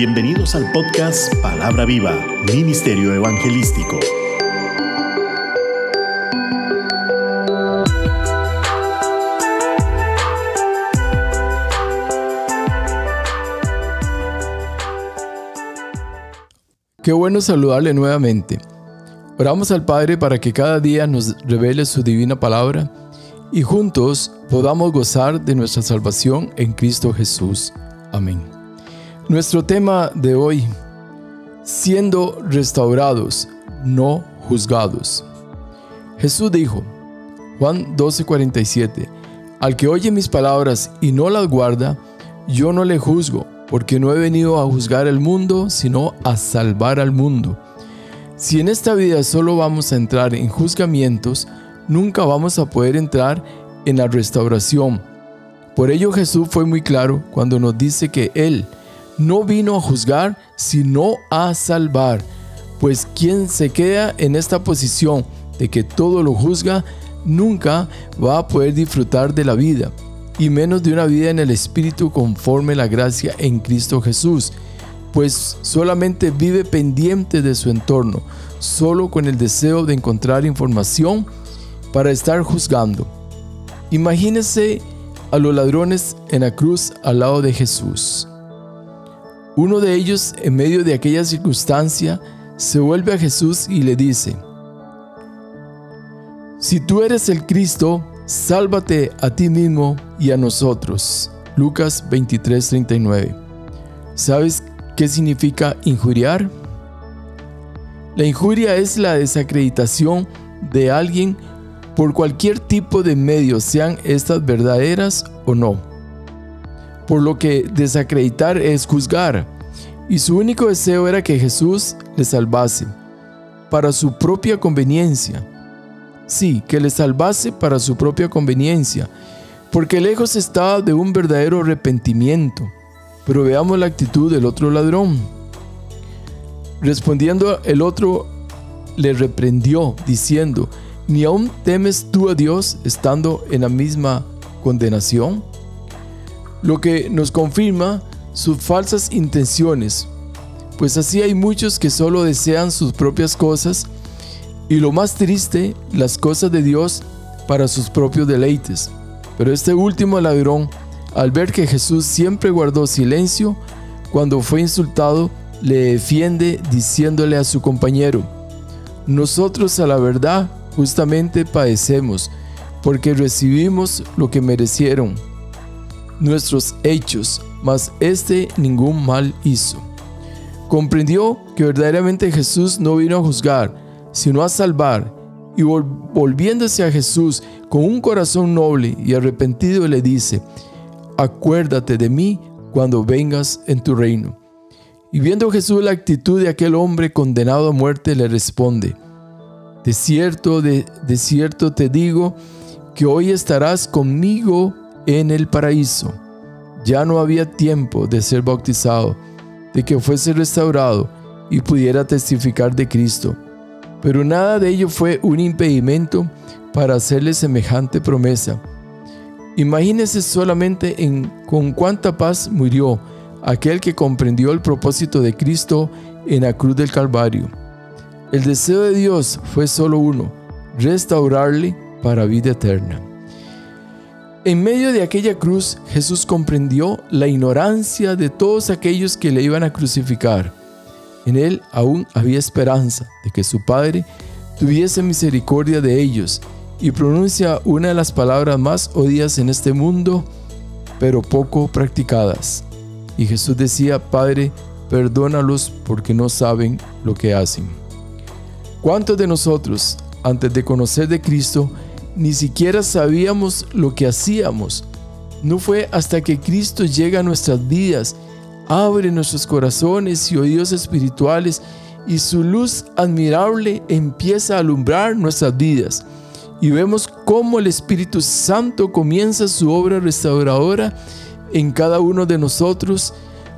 Bienvenidos al podcast Palabra Viva, Ministerio Evangelístico. Qué bueno saludarle nuevamente. Oramos al Padre para que cada día nos revele su divina palabra y juntos podamos gozar de nuestra salvación en Cristo Jesús. Amén. Nuestro tema de hoy, siendo restaurados, no juzgados. Jesús dijo, Juan 12:47, al que oye mis palabras y no las guarda, yo no le juzgo, porque no he venido a juzgar el mundo, sino a salvar al mundo. Si en esta vida solo vamos a entrar en juzgamientos, nunca vamos a poder entrar en la restauración. Por ello Jesús fue muy claro cuando nos dice que Él no vino a juzgar, sino a salvar. Pues quien se queda en esta posición de que todo lo juzga, nunca va a poder disfrutar de la vida, y menos de una vida en el Espíritu conforme la gracia en Cristo Jesús, pues solamente vive pendiente de su entorno, solo con el deseo de encontrar información para estar juzgando. Imagínese a los ladrones en la cruz al lado de Jesús. Uno de ellos, en medio de aquella circunstancia, se vuelve a Jesús y le dice, Si tú eres el Cristo, sálvate a ti mismo y a nosotros. Lucas 23:39. ¿Sabes qué significa injuriar? La injuria es la desacreditación de alguien por cualquier tipo de medio, sean estas verdaderas o no. Por lo que desacreditar es juzgar, y su único deseo era que Jesús le salvase, para su propia conveniencia. Sí, que le salvase para su propia conveniencia, porque lejos estaba de un verdadero arrepentimiento. Pero veamos la actitud del otro ladrón. Respondiendo el otro le reprendió, diciendo, ¿ni aún temes tú a Dios estando en la misma condenación? Lo que nos confirma sus falsas intenciones, pues así hay muchos que solo desean sus propias cosas y lo más triste, las cosas de Dios para sus propios deleites. Pero este último ladrón, al ver que Jesús siempre guardó silencio, cuando fue insultado, le defiende diciéndole a su compañero, nosotros a la verdad justamente padecemos, porque recibimos lo que merecieron nuestros hechos, mas este ningún mal hizo. Comprendió que verdaderamente Jesús no vino a juzgar, sino a salvar, y volviéndose a Jesús con un corazón noble y arrepentido le dice, acuérdate de mí cuando vengas en tu reino. Y viendo Jesús la actitud de aquel hombre condenado a muerte, le responde, de cierto, de, de cierto te digo, que hoy estarás conmigo en el paraíso. Ya no había tiempo de ser bautizado, de que fuese restaurado y pudiera testificar de Cristo. Pero nada de ello fue un impedimento para hacerle semejante promesa. Imagínese solamente en con cuánta paz murió aquel que comprendió el propósito de Cristo en la cruz del Calvario. El deseo de Dios fue solo uno, restaurarle para vida eterna. En medio de aquella cruz, Jesús comprendió la ignorancia de todos aquellos que le iban a crucificar. En él aún había esperanza de que su Padre tuviese misericordia de ellos y pronuncia una de las palabras más odiadas en este mundo, pero poco practicadas. Y Jesús decía, Padre, perdónalos porque no saben lo que hacen. ¿Cuántos de nosotros, antes de conocer de Cristo, ni siquiera sabíamos lo que hacíamos? No fue hasta que Cristo llega a nuestras vidas, abre nuestros corazones y oídos espirituales y su luz admirable empieza a alumbrar nuestras vidas. Y vemos cómo el Espíritu Santo comienza su obra restauradora en cada uno de nosotros,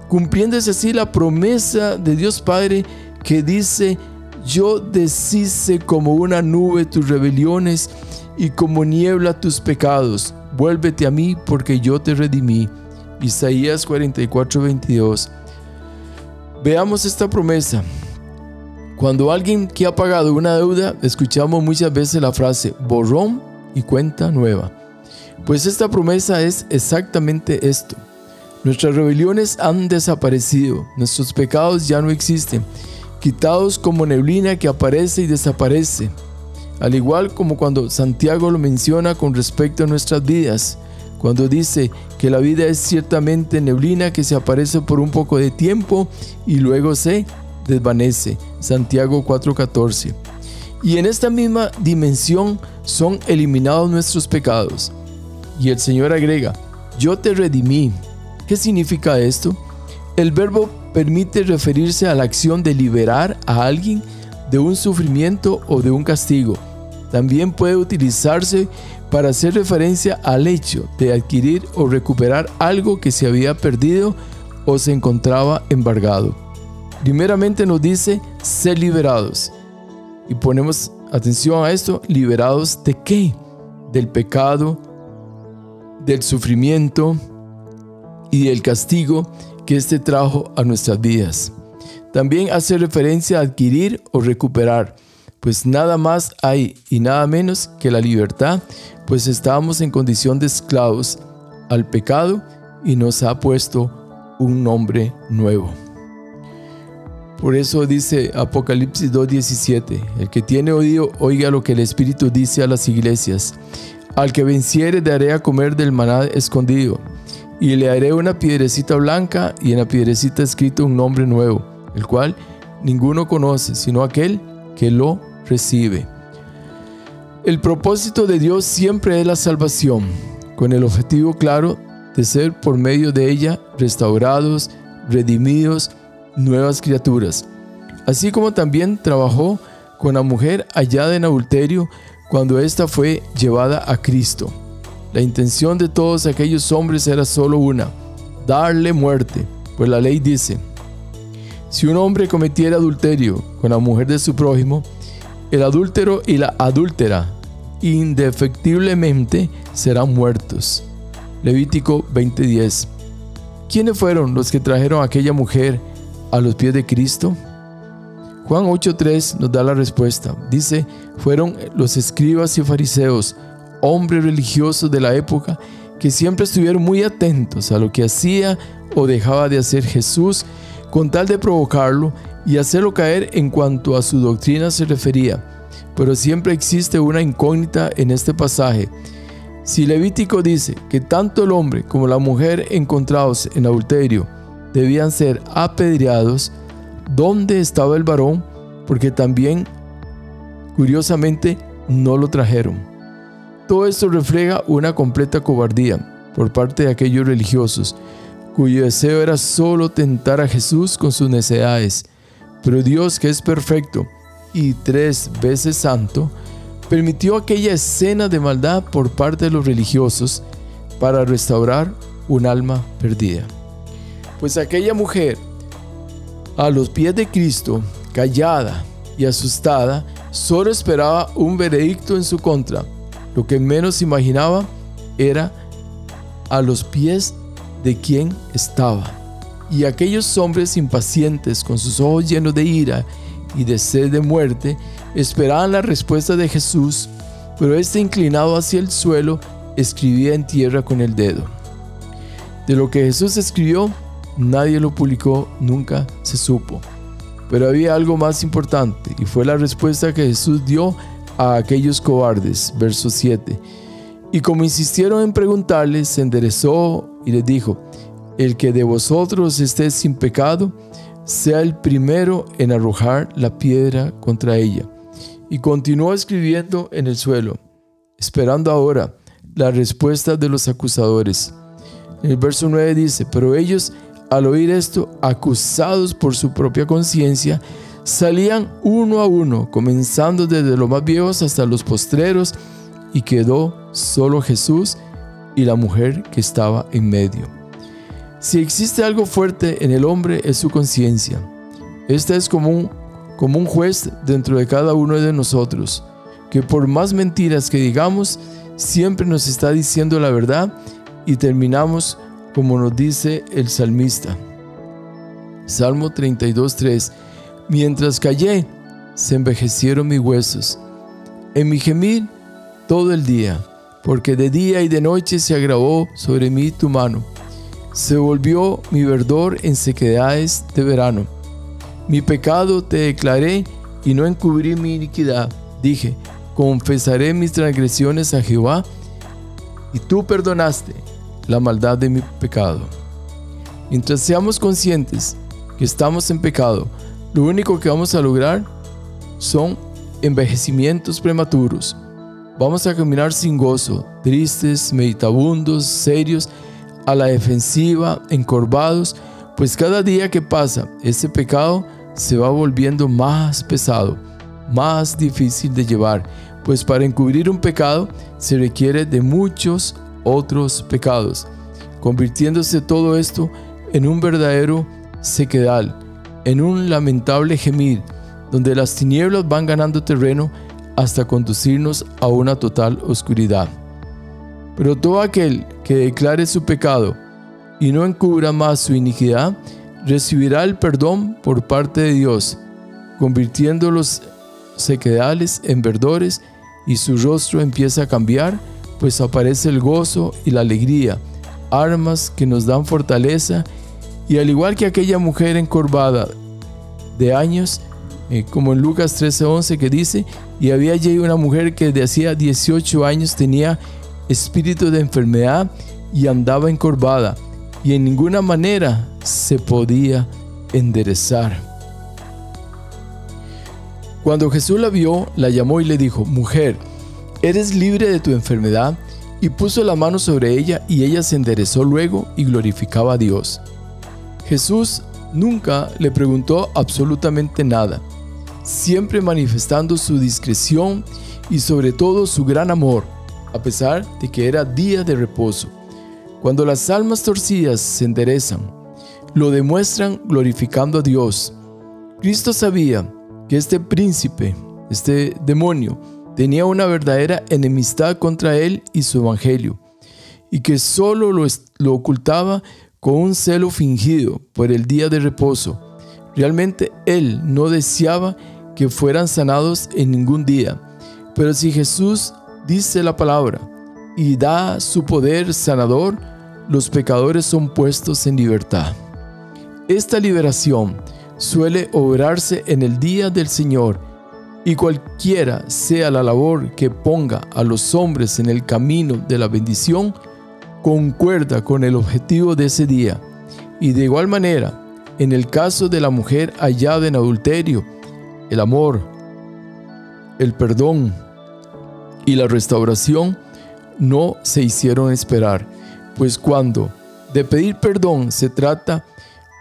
cumpliéndose así la promesa de Dios Padre que dice, yo deshice como una nube tus rebeliones y como niebla tus pecados. Vuélvete a mí porque yo te redimí. Isaías 44, 22. Veamos esta promesa. Cuando alguien que ha pagado una deuda, escuchamos muchas veces la frase borrón y cuenta nueva. Pues esta promesa es exactamente esto. Nuestras rebeliones han desaparecido, nuestros pecados ya no existen, quitados como neblina que aparece y desaparece. Al igual como cuando Santiago lo menciona con respecto a nuestras vidas, cuando dice que la vida es ciertamente neblina que se aparece por un poco de tiempo y luego se desvanece. Santiago 4:14. Y en esta misma dimensión son eliminados nuestros pecados. Y el Señor agrega, yo te redimí. ¿Qué significa esto? El verbo permite referirse a la acción de liberar a alguien de un sufrimiento o de un castigo. También puede utilizarse para hacer referencia al hecho de adquirir o recuperar algo que se había perdido o se encontraba embargado. Primeramente nos dice ser liberados. Y ponemos atención a esto, liberados de qué? Del pecado, del sufrimiento y del castigo que éste trajo a nuestras vidas. También hace referencia a adquirir o recuperar pues nada más hay y nada menos que la libertad, pues estábamos en condición de esclavos al pecado y nos ha puesto un nombre nuevo. Por eso dice Apocalipsis 2.17, el que tiene oído oiga lo que el Espíritu dice a las iglesias. Al que venciere daré a comer del maná escondido, y le haré una piedrecita blanca y en la piedrecita escrito un nombre nuevo, el cual ninguno conoce, sino aquel que lo recibe. El propósito de Dios siempre es la salvación, con el objetivo claro de ser por medio de ella restaurados, redimidos, nuevas criaturas. Así como también trabajó con la mujer hallada en adulterio cuando ésta fue llevada a Cristo. La intención de todos aquellos hombres era solo una, darle muerte, pues la ley dice, si un hombre cometiera adulterio con la mujer de su prójimo, el adúltero y la adúltera indefectiblemente serán muertos. Levítico 20:10. ¿Quiénes fueron los que trajeron a aquella mujer a los pies de Cristo? Juan 8:3 nos da la respuesta. Dice, fueron los escribas y fariseos, hombres religiosos de la época, que siempre estuvieron muy atentos a lo que hacía o dejaba de hacer Jesús con tal de provocarlo y hacerlo caer en cuanto a su doctrina se refería. Pero siempre existe una incógnita en este pasaje. Si Levítico dice que tanto el hombre como la mujer encontrados en adulterio debían ser apedreados, ¿dónde estaba el varón? Porque también, curiosamente, no lo trajeron. Todo esto refleja una completa cobardía por parte de aquellos religiosos, cuyo deseo era solo tentar a Jesús con sus necesidades pero Dios, que es perfecto y tres veces santo, permitió aquella escena de maldad por parte de los religiosos para restaurar un alma perdida. Pues aquella mujer, a los pies de Cristo, callada y asustada, solo esperaba un veredicto en su contra. Lo que menos imaginaba era a los pies de quien estaba. Y aquellos hombres impacientes, con sus ojos llenos de ira y de sed de muerte, esperaban la respuesta de Jesús, pero este inclinado hacia el suelo escribía en tierra con el dedo. De lo que Jesús escribió, nadie lo publicó, nunca se supo. Pero había algo más importante y fue la respuesta que Jesús dio a aquellos cobardes, verso 7. Y como insistieron en preguntarle, se enderezó y les dijo, el que de vosotros esté sin pecado, sea el primero en arrojar la piedra contra ella. Y continuó escribiendo en el suelo, esperando ahora la respuesta de los acusadores. El verso 9 dice, pero ellos al oír esto, acusados por su propia conciencia, salían uno a uno, comenzando desde los más viejos hasta los postreros, y quedó solo Jesús y la mujer que estaba en medio. Si existe algo fuerte en el hombre es su conciencia. Esta es como un, como un juez dentro de cada uno de nosotros, que por más mentiras que digamos, siempre nos está diciendo la verdad y terminamos como nos dice el salmista. Salmo 32.3 Mientras callé, se envejecieron mis huesos. En mi gemir todo el día, porque de día y de noche se agravó sobre mí tu mano. Se volvió mi verdor en sequedades de verano. Mi pecado te declaré y no encubrí mi iniquidad. Dije, confesaré mis transgresiones a Jehová, y tú perdonaste la maldad de mi pecado. Mientras seamos conscientes que estamos en pecado, lo único que vamos a lograr son envejecimientos prematuros. Vamos a caminar sin gozo, tristes, meditabundos, serios, a la defensiva, encorvados, pues cada día que pasa, ese pecado se va volviendo más pesado, más difícil de llevar, pues para encubrir un pecado se requiere de muchos otros pecados, convirtiéndose todo esto en un verdadero sequedal, en un lamentable gemir, donde las tinieblas van ganando terreno hasta conducirnos a una total oscuridad. Pero todo aquel que declare su pecado y no encubra más su iniquidad, recibirá el perdón por parte de Dios, convirtiendo los sequedales en verdores y su rostro empieza a cambiar, pues aparece el gozo y la alegría, armas que nos dan fortaleza. Y al igual que aquella mujer encorvada de años, eh, como en Lucas 13:11 que dice, y había allí una mujer que de hacía 18 años tenía espíritu de enfermedad y andaba encorvada y en ninguna manera se podía enderezar. Cuando Jesús la vio, la llamó y le dijo, mujer, eres libre de tu enfermedad, y puso la mano sobre ella y ella se enderezó luego y glorificaba a Dios. Jesús nunca le preguntó absolutamente nada, siempre manifestando su discreción y sobre todo su gran amor, a pesar de que era día de reposo. Cuando las almas torcidas se enderezan, lo demuestran glorificando a Dios. Cristo sabía que este príncipe, este demonio, tenía una verdadera enemistad contra él y su evangelio, y que solo lo, lo ocultaba con un celo fingido por el día de reposo. Realmente él no deseaba que fueran sanados en ningún día. Pero si Jesús dice la palabra y da su poder sanador, los pecadores son puestos en libertad. Esta liberación suele obrarse en el día del Señor y cualquiera sea la labor que ponga a los hombres en el camino de la bendición, concuerda con el objetivo de ese día. Y de igual manera, en el caso de la mujer hallada en adulterio, el amor, el perdón y la restauración no se hicieron esperar, pues cuando de pedir perdón se trata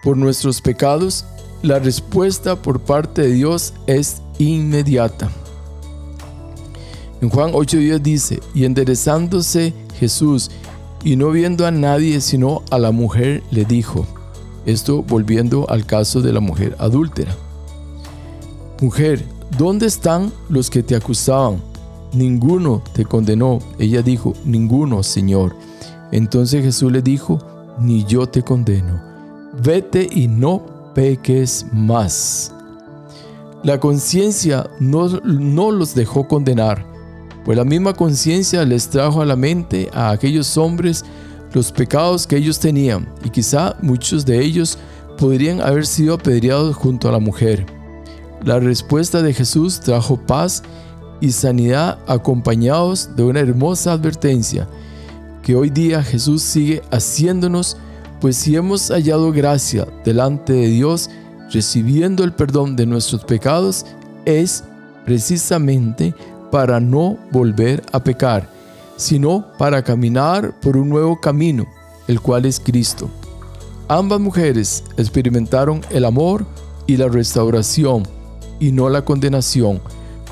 por nuestros pecados, la respuesta por parte de Dios es inmediata. En Juan 8:10 dice, y enderezándose Jesús y no viendo a nadie sino a la mujer, le dijo, esto volviendo al caso de la mujer adúltera. Mujer, ¿dónde están los que te acusaban? Ninguno te condenó. Ella dijo, ninguno, Señor. Entonces Jesús le dijo, ni yo te condeno. Vete y no peques más. La conciencia no, no los dejó condenar, pues la misma conciencia les trajo a la mente a aquellos hombres los pecados que ellos tenían, y quizá muchos de ellos podrían haber sido apedreados junto a la mujer. La respuesta de Jesús trajo paz y sanidad acompañados de una hermosa advertencia que hoy día Jesús sigue haciéndonos, pues si hemos hallado gracia delante de Dios, recibiendo el perdón de nuestros pecados, es precisamente para no volver a pecar, sino para caminar por un nuevo camino, el cual es Cristo. Ambas mujeres experimentaron el amor y la restauración y no la condenación,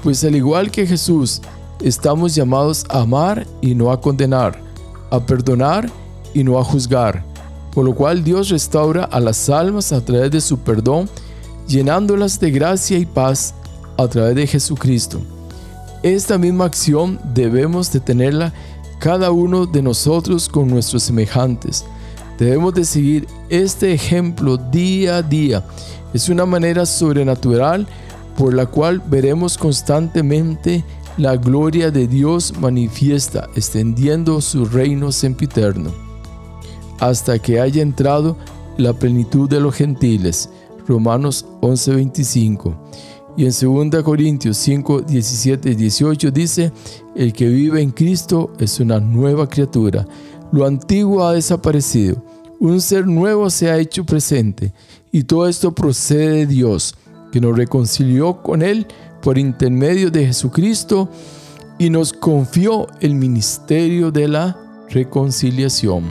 pues al igual que Jesús, estamos llamados a amar y no a condenar, a perdonar y no a juzgar, por lo cual Dios restaura a las almas a través de su perdón, llenándolas de gracia y paz a través de Jesucristo. Esta misma acción debemos de tenerla cada uno de nosotros con nuestros semejantes, Debemos de seguir este ejemplo día a día. Es una manera sobrenatural por la cual veremos constantemente la gloria de Dios manifiesta, extendiendo su reino sempiterno, hasta que haya entrado la plenitud de los gentiles. Romanos 11:25. Y en 2 Corintios 5, 17 y 18 dice, el que vive en Cristo es una nueva criatura. Lo antiguo ha desaparecido, un ser nuevo se ha hecho presente, y todo esto procede de Dios, que nos reconcilió con Él por intermedio de Jesucristo y nos confió el ministerio de la reconciliación.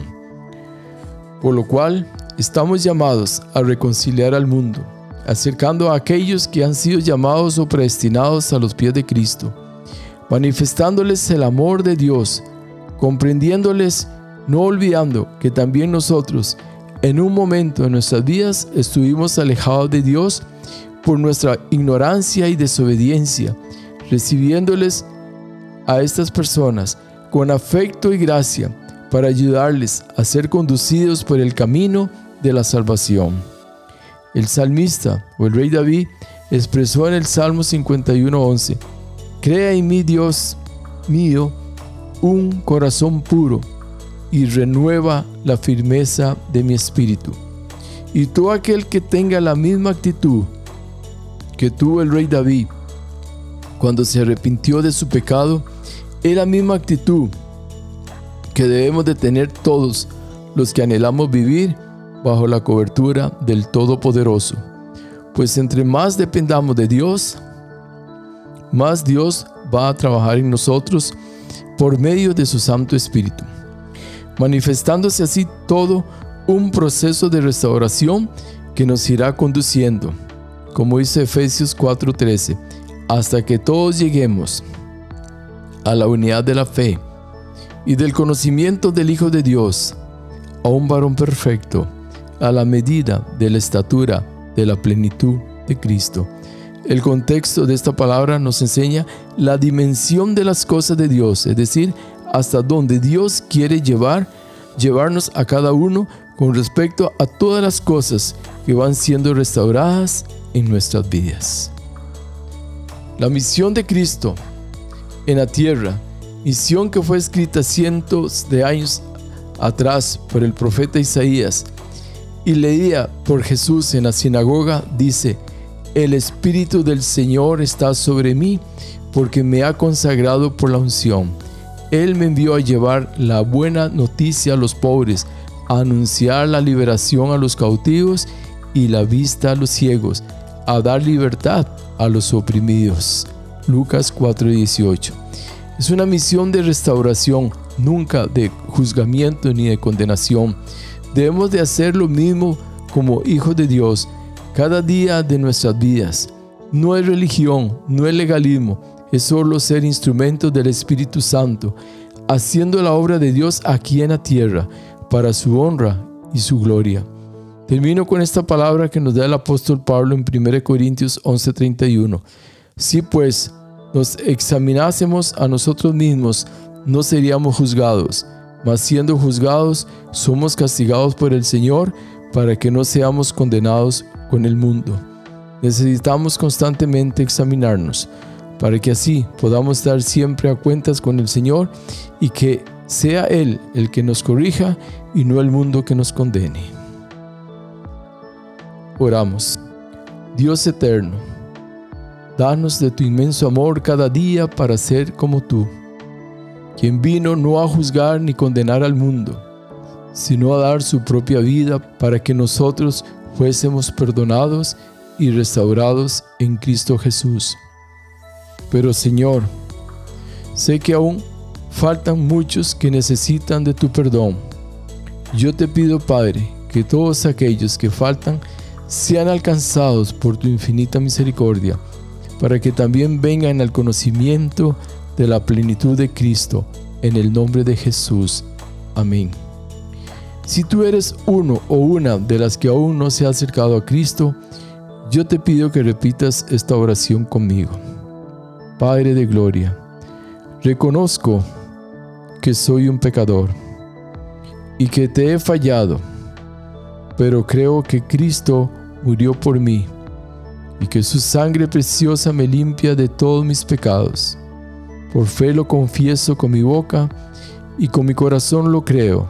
Por lo cual estamos llamados a reconciliar al mundo, acercando a aquellos que han sido llamados o predestinados a los pies de Cristo, manifestándoles el amor de Dios, comprendiéndoles, no olvidando que también nosotros en un momento de nuestras vidas estuvimos alejados de Dios por nuestra ignorancia y desobediencia, recibiéndoles a estas personas con afecto y gracia para ayudarles a ser conducidos por el camino de la salvación. El salmista o el rey David expresó en el Salmo 51:11, Crea en mí, Dios mío, un corazón puro y renueva la firmeza de mi espíritu. Y todo aquel que tenga la misma actitud que tuvo el rey David cuando se arrepintió de su pecado es la misma actitud que debemos de tener todos los que anhelamos vivir bajo la cobertura del Todopoderoso. Pues entre más dependamos de Dios, más Dios va a trabajar en nosotros por medio de su Santo Espíritu, manifestándose así todo un proceso de restauración que nos irá conduciendo como dice Efesios 4:13, hasta que todos lleguemos a la unidad de la fe y del conocimiento del Hijo de Dios, a un varón perfecto, a la medida de la estatura de la plenitud de Cristo. El contexto de esta palabra nos enseña la dimensión de las cosas de Dios, es decir, hasta donde Dios quiere llevar, llevarnos a cada uno con respecto a todas las cosas que van siendo restauradas en nuestras vidas. La misión de Cristo en la tierra, misión que fue escrita cientos de años atrás por el profeta Isaías y leía por Jesús en la sinagoga, dice, el Espíritu del Señor está sobre mí porque me ha consagrado por la unción. Él me envió a llevar la buena noticia a los pobres, a anunciar la liberación a los cautivos y la vista a los ciegos, a dar libertad a los oprimidos. Lucas 4:18. Es una misión de restauración, nunca de juzgamiento ni de condenación. Debemos de hacer lo mismo como hijos de Dios cada día de nuestras vidas. No es religión, no es legalismo, es solo ser instrumentos del Espíritu Santo, haciendo la obra de Dios aquí en la tierra, para su honra y su gloria. Termino con esta palabra que nos da el apóstol Pablo en 1 Corintios 11:31. Si pues nos examinásemos a nosotros mismos, no seríamos juzgados, mas siendo juzgados, somos castigados por el Señor para que no seamos condenados con el mundo. Necesitamos constantemente examinarnos para que así podamos estar siempre a cuentas con el Señor y que sea Él el que nos corrija y no el mundo que nos condene. Oramos. Dios eterno, danos de tu inmenso amor cada día para ser como tú, quien vino no a juzgar ni condenar al mundo, sino a dar su propia vida para que nosotros fuésemos perdonados y restaurados en Cristo Jesús. Pero Señor, sé que aún faltan muchos que necesitan de tu perdón. Yo te pido, Padre, que todos aquellos que faltan sean alcanzados por tu infinita misericordia, para que también vengan al conocimiento de la plenitud de Cristo, en el nombre de Jesús. Amén. Si tú eres uno o una de las que aún no se ha acercado a Cristo, yo te pido que repitas esta oración conmigo. Padre de Gloria, reconozco que soy un pecador y que te he fallado pero creo que Cristo murió por mí y que su sangre preciosa me limpia de todos mis pecados. Por fe lo confieso con mi boca y con mi corazón lo creo,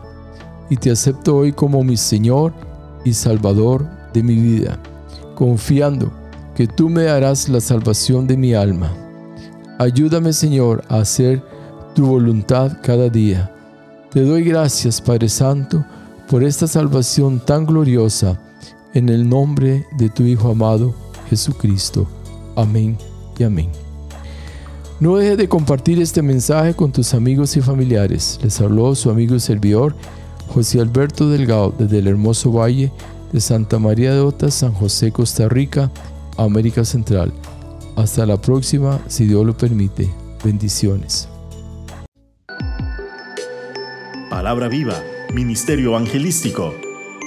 y te acepto hoy como mi Señor y Salvador de mi vida, confiando que tú me darás la salvación de mi alma. Ayúdame Señor a hacer tu voluntad cada día. Te doy gracias Padre Santo por esta salvación tan gloriosa en el nombre de tu Hijo amado Jesucristo. Amén y amén. No dejes de compartir este mensaje con tus amigos y familiares. Les habló su amigo y servidor José Alberto Delgado desde el hermoso valle de Santa María de Ota, San José, Costa Rica, América Central. Hasta la próxima, si Dios lo permite. Bendiciones. Palabra viva, Ministerio Evangelístico.